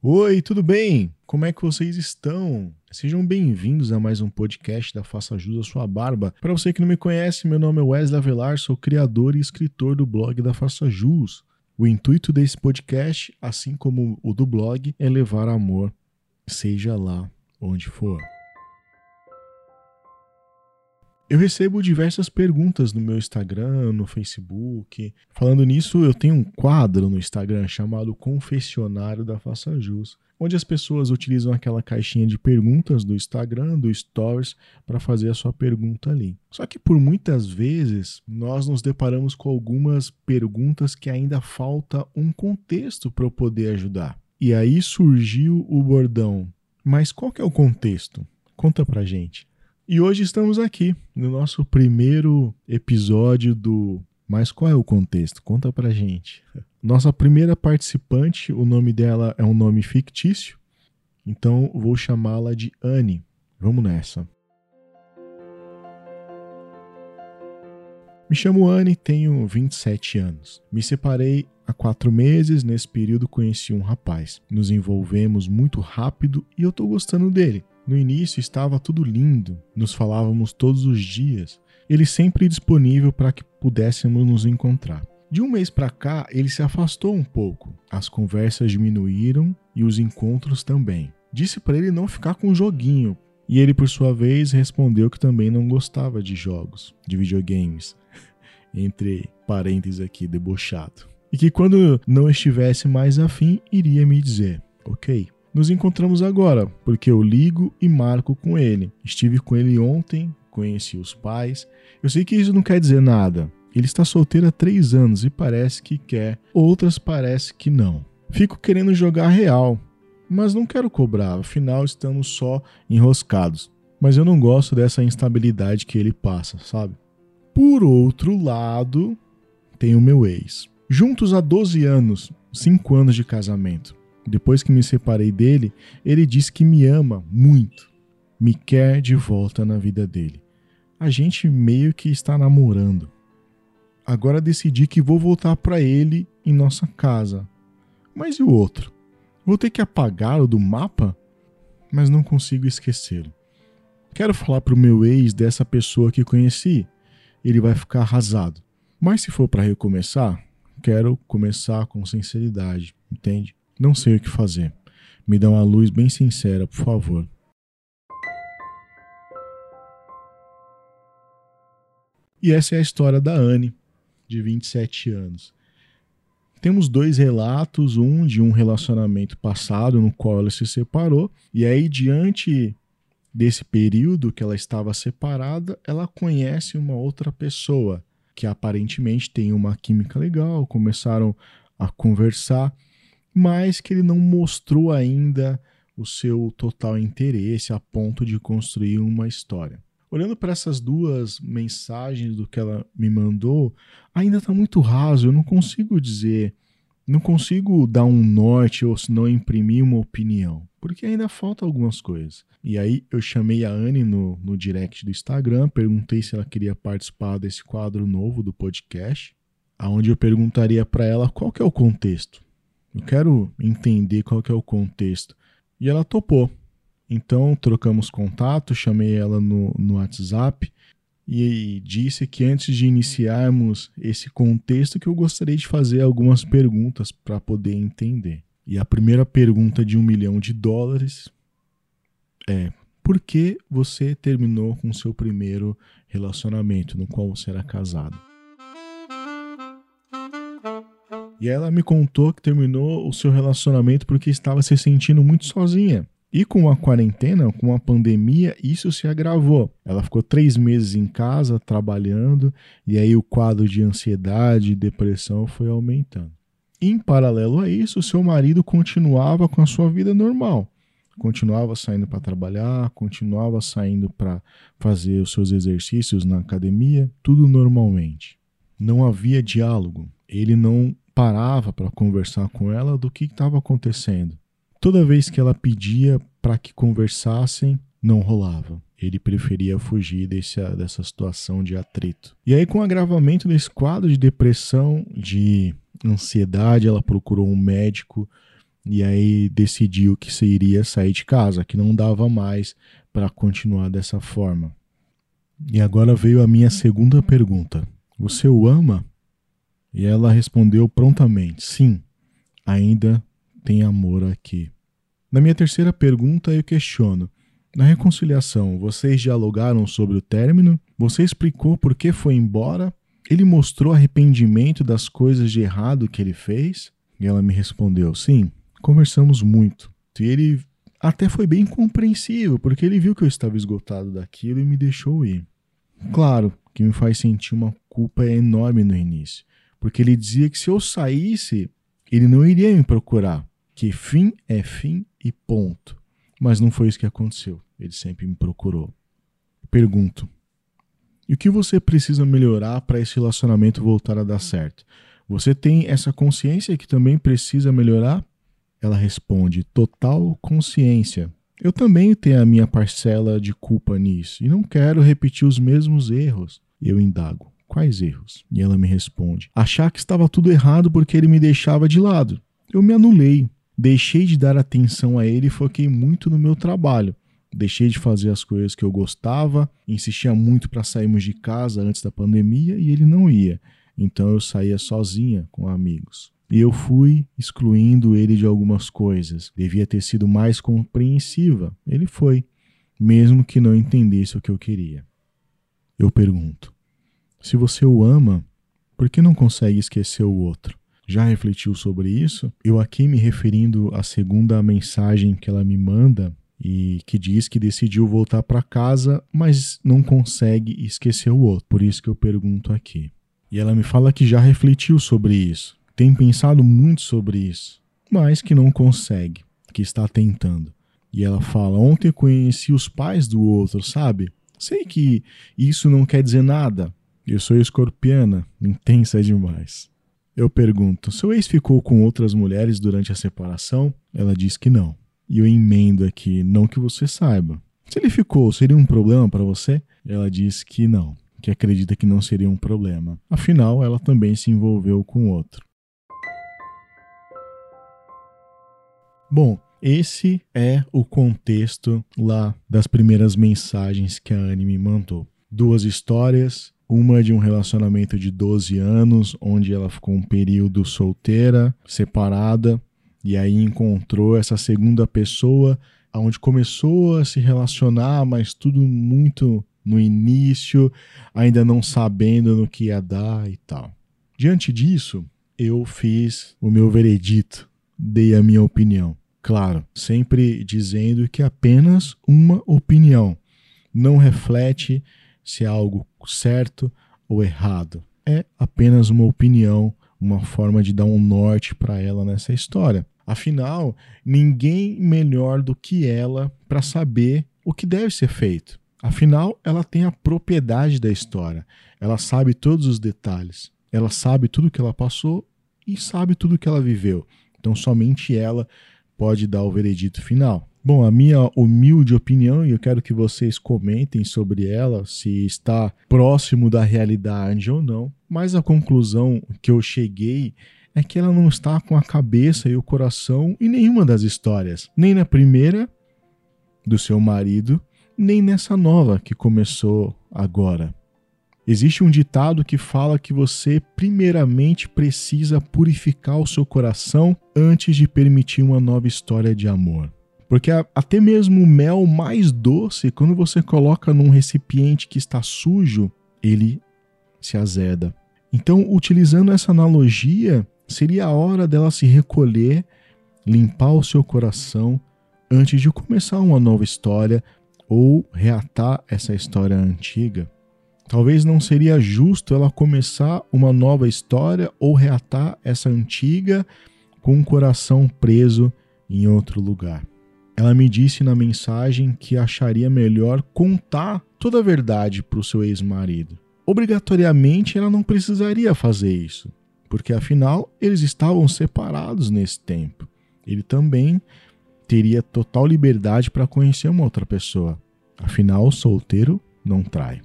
Oi, tudo bem? Como é que vocês estão? Sejam bem-vindos a mais um podcast da Faça Jus à Sua Barba. Para você que não me conhece, meu nome é Wesley Avelar, sou criador e escritor do blog da Faça Jus. O intuito desse podcast, assim como o do blog, é levar amor, seja lá onde for. Eu recebo diversas perguntas no meu Instagram, no Facebook. Falando nisso, eu tenho um quadro no Instagram chamado Confessionário da Faça Jus, onde as pessoas utilizam aquela caixinha de perguntas do Instagram, do Stories, para fazer a sua pergunta ali. Só que por muitas vezes nós nos deparamos com algumas perguntas que ainda falta um contexto para eu poder ajudar. E aí surgiu o bordão. Mas qual que é o contexto? Conta pra gente. E hoje estamos aqui no nosso primeiro episódio do Mas qual é o contexto? Conta pra gente. Nossa primeira participante, o nome dela é um nome fictício, então vou chamá-la de Anne. Vamos nessa. Me chamo Anne, tenho 27 anos. Me separei há quatro meses. Nesse período, conheci um rapaz. Nos envolvemos muito rápido e eu tô gostando dele. No início estava tudo lindo, nos falávamos todos os dias, ele sempre disponível para que pudéssemos nos encontrar. De um mês para cá, ele se afastou um pouco. As conversas diminuíram e os encontros também. Disse para ele não ficar com o joguinho, e ele, por sua vez, respondeu que também não gostava de jogos, de videogames. Entre parênteses aqui, debochado. E que quando não estivesse mais afim, iria me dizer: Ok, nos encontramos agora, porque eu ligo e marco com ele. Estive com ele ontem, conheci os pais. Eu sei que isso não quer dizer nada. Ele está solteiro há três anos e parece que quer, outras parece que não. Fico querendo jogar real, mas não quero cobrar, afinal estamos só enroscados. Mas eu não gosto dessa instabilidade que ele passa, sabe? Por outro lado, tem o meu ex. Juntos há 12 anos, 5 anos de casamento. Depois que me separei dele, ele disse que me ama muito, me quer de volta na vida dele. A gente meio que está namorando. Agora decidi que vou voltar para ele em nossa casa. Mas e o outro? Vou ter que apagá-lo do mapa? Mas não consigo esquecê-lo. Quero falar pro meu ex dessa pessoa que conheci. Ele vai ficar arrasado. Mas se for para recomeçar, quero começar com sinceridade, entende? Não sei o que fazer. Me dá uma luz bem sincera, por favor. E essa é a história da Anne, de 27 anos. Temos dois relatos, um de um relacionamento passado no qual ela se separou, e aí diante desse período que ela estava separada, ela conhece uma outra pessoa que aparentemente tem uma química legal, começaram a conversar mas que ele não mostrou ainda o seu total interesse a ponto de construir uma história. Olhando para essas duas mensagens do que ela me mandou, ainda está muito raso, eu não consigo dizer, não consigo dar um norte ou se não imprimir uma opinião, porque ainda falta algumas coisas. E aí eu chamei a Anne no, no direct do Instagram, perguntei se ela queria participar desse quadro novo do podcast, aonde eu perguntaria para ela qual que é o contexto eu quero entender qual que é o contexto. E ela topou. Então trocamos contato, chamei ela no, no WhatsApp e disse que antes de iniciarmos esse contexto que eu gostaria de fazer algumas perguntas para poder entender. E a primeira pergunta de um milhão de dólares é: por que você terminou com seu primeiro relacionamento no qual você era casado? E ela me contou que terminou o seu relacionamento porque estava se sentindo muito sozinha. E com a quarentena, com a pandemia, isso se agravou. Ela ficou três meses em casa trabalhando, e aí o quadro de ansiedade e depressão foi aumentando. Em paralelo a isso, seu marido continuava com a sua vida normal. Continuava saindo para trabalhar, continuava saindo para fazer os seus exercícios na academia, tudo normalmente. Não havia diálogo. Ele não parava para conversar com ela do que estava acontecendo. Toda vez que ela pedia para que conversassem, não rolava. Ele preferia fugir desse, dessa situação de atrito. E aí, com o agravamento desse quadro de depressão, de ansiedade, ela procurou um médico e aí decidiu que se iria sair de casa, que não dava mais para continuar dessa forma. E agora veio a minha segunda pergunta: Você o ama? E ela respondeu prontamente: Sim, ainda tem amor aqui. Na minha terceira pergunta, eu questiono: Na reconciliação, vocês dialogaram sobre o término? Você explicou por que foi embora? Ele mostrou arrependimento das coisas de errado que ele fez? E ela me respondeu: Sim, conversamos muito. E ele até foi bem compreensível, porque ele viu que eu estava esgotado daquilo e me deixou ir. Claro que me faz sentir uma culpa enorme no início, porque ele dizia que se eu saísse, ele não iria me procurar, que fim é fim e ponto. Mas não foi isso que aconteceu. Ele sempre me procurou. Pergunto: e o que você precisa melhorar para esse relacionamento voltar a dar certo? Você tem essa consciência que também precisa melhorar? Ela responde: total consciência. Eu também tenho a minha parcela de culpa nisso e não quero repetir os mesmos erros. Eu indago: quais erros? E ela me responde: achar que estava tudo errado porque ele me deixava de lado. Eu me anulei, deixei de dar atenção a ele e foquei muito no meu trabalho. Deixei de fazer as coisas que eu gostava, insistia muito para sairmos de casa antes da pandemia e ele não ia. Então eu saía sozinha com amigos. E eu fui excluindo ele de algumas coisas. Devia ter sido mais compreensiva. Ele foi, mesmo que não entendesse o que eu queria. Eu pergunto: se você o ama, por que não consegue esquecer o outro? Já refletiu sobre isso? Eu aqui me referindo à segunda mensagem que ela me manda e que diz que decidiu voltar para casa, mas não consegue esquecer o outro. Por isso que eu pergunto aqui. E ela me fala que já refletiu sobre isso, tem pensado muito sobre isso, mas que não consegue, que está tentando. E ela fala: Ontem conheci os pais do outro, sabe? Sei que isso não quer dizer nada. Eu sou escorpiana, intensa demais. Eu pergunto: Seu ex ficou com outras mulheres durante a separação? Ela diz que não. E eu emendo aqui: Não que você saiba. Se ele ficou, seria um problema para você? Ela diz que não, que acredita que não seria um problema. Afinal, ela também se envolveu com outro. Bom, esse é o contexto lá das primeiras mensagens que a Anne me mandou. Duas histórias, uma de um relacionamento de 12 anos, onde ela ficou um período solteira, separada, e aí encontrou essa segunda pessoa, onde começou a se relacionar, mas tudo muito no início, ainda não sabendo no que ia dar e tal. Diante disso, eu fiz o meu veredito, dei a minha opinião. Claro, sempre dizendo que apenas uma opinião. Não reflete se é algo certo ou errado. É apenas uma opinião, uma forma de dar um norte para ela nessa história. Afinal, ninguém melhor do que ela para saber o que deve ser feito. Afinal, ela tem a propriedade da história. Ela sabe todos os detalhes. Ela sabe tudo que ela passou e sabe tudo que ela viveu. Então, somente ela pode dar o veredito final. Bom, a minha humilde opinião, e eu quero que vocês comentem sobre ela, se está próximo da realidade ou não, mas a conclusão que eu cheguei é que ela não está com a cabeça e o coração em nenhuma das histórias, nem na primeira do seu marido, nem nessa nova que começou agora. Existe um ditado que fala que você primeiramente precisa purificar o seu coração antes de permitir uma nova história de amor. Porque até mesmo o mel mais doce, quando você coloca num recipiente que está sujo, ele se azeda. Então, utilizando essa analogia, seria a hora dela se recolher, limpar o seu coração antes de começar uma nova história ou reatar essa história antiga. Talvez não seria justo ela começar uma nova história ou reatar essa antiga com o coração preso em outro lugar. Ela me disse na mensagem que acharia melhor contar toda a verdade para o seu ex-marido. Obrigatoriamente ela não precisaria fazer isso, porque afinal eles estavam separados nesse tempo. Ele também teria total liberdade para conhecer uma outra pessoa. Afinal, solteiro não trai.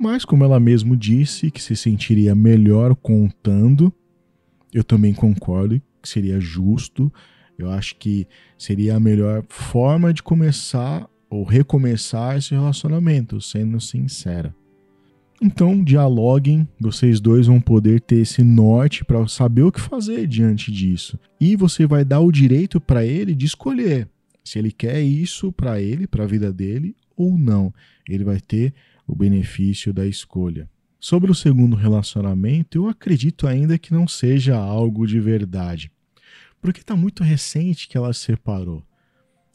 Mas, como ela mesmo disse que se sentiria melhor contando, eu também concordo que seria justo Eu acho que seria a melhor forma de começar ou recomeçar esse relacionamento, sendo sincera. Então, dialoguem, vocês dois vão poder ter esse norte para saber o que fazer diante disso. E você vai dar o direito para ele de escolher se ele quer isso para ele, para a vida dele ou não. Ele vai ter o benefício da escolha. Sobre o segundo relacionamento, eu acredito ainda que não seja algo de verdade, porque está muito recente que ela se separou.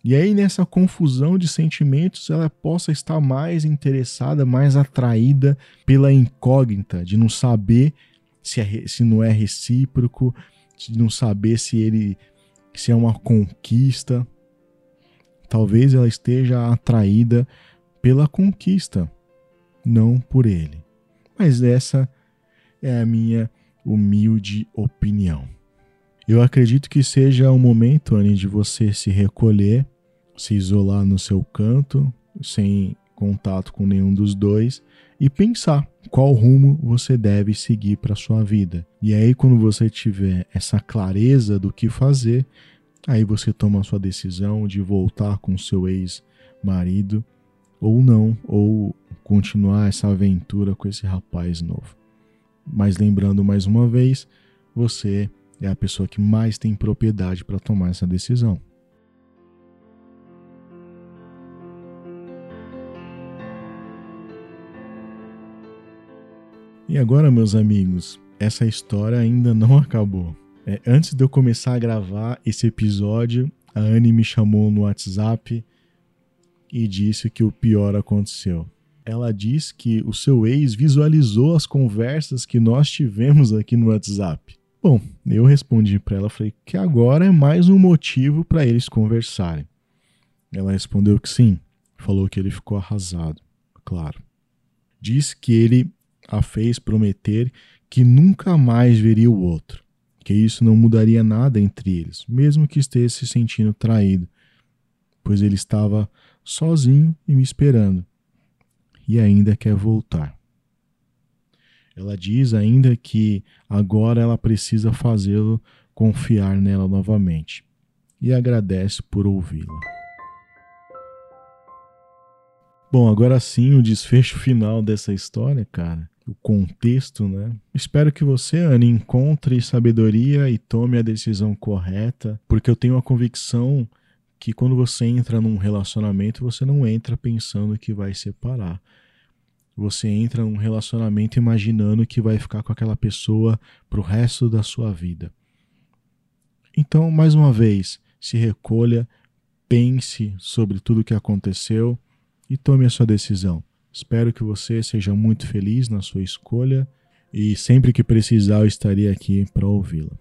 E aí, nessa confusão de sentimentos, ela possa estar mais interessada, mais atraída pela incógnita de não saber se, é, se não é recíproco, de não saber se ele se é uma conquista. Talvez ela esteja atraída pela conquista, não por ele. Mas essa é a minha humilde opinião. Eu acredito que seja o momento, Anne, de você se recolher, se isolar no seu canto, sem contato com nenhum dos dois e pensar qual rumo você deve seguir para sua vida. E aí quando você tiver essa clareza do que fazer, aí você toma a sua decisão de voltar com seu ex-marido ou não, ou continuar essa aventura com esse rapaz novo. Mas lembrando mais uma vez, você é a pessoa que mais tem propriedade para tomar essa decisão. E agora, meus amigos, essa história ainda não acabou. É, antes de eu começar a gravar esse episódio, a Anne me chamou no WhatsApp e disse que o pior aconteceu. Ela diz que o seu ex visualizou as conversas que nós tivemos aqui no WhatsApp. Bom, eu respondi para ela, falei que agora é mais um motivo para eles conversarem. Ela respondeu que sim, falou que ele ficou arrasado, claro. Diz que ele a fez prometer que nunca mais veria o outro, que isso não mudaria nada entre eles, mesmo que esteja se sentindo traído, pois ele estava sozinho e me esperando, e ainda quer voltar. Ela diz ainda que agora ela precisa fazê-lo confiar nela novamente e agradece por ouvi-la. Bom, agora sim o desfecho final dessa história, cara. O contexto, né? Espero que você, Anne, encontre sabedoria e tome a decisão correta, porque eu tenho a convicção que quando você entra num relacionamento, você não entra pensando que vai separar você entra num relacionamento imaginando que vai ficar com aquela pessoa pro resto da sua vida. Então, mais uma vez, se recolha, pense sobre tudo o que aconteceu e tome a sua decisão. Espero que você seja muito feliz na sua escolha e sempre que precisar eu estaria aqui para ouvi-la.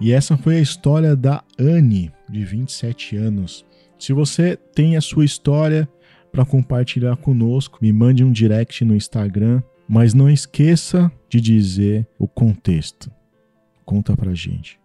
E essa foi a história da Anne, de 27 anos. Se você tem a sua história para compartilhar conosco, me mande um direct no Instagram, mas não esqueça de dizer o contexto. Conta pra gente.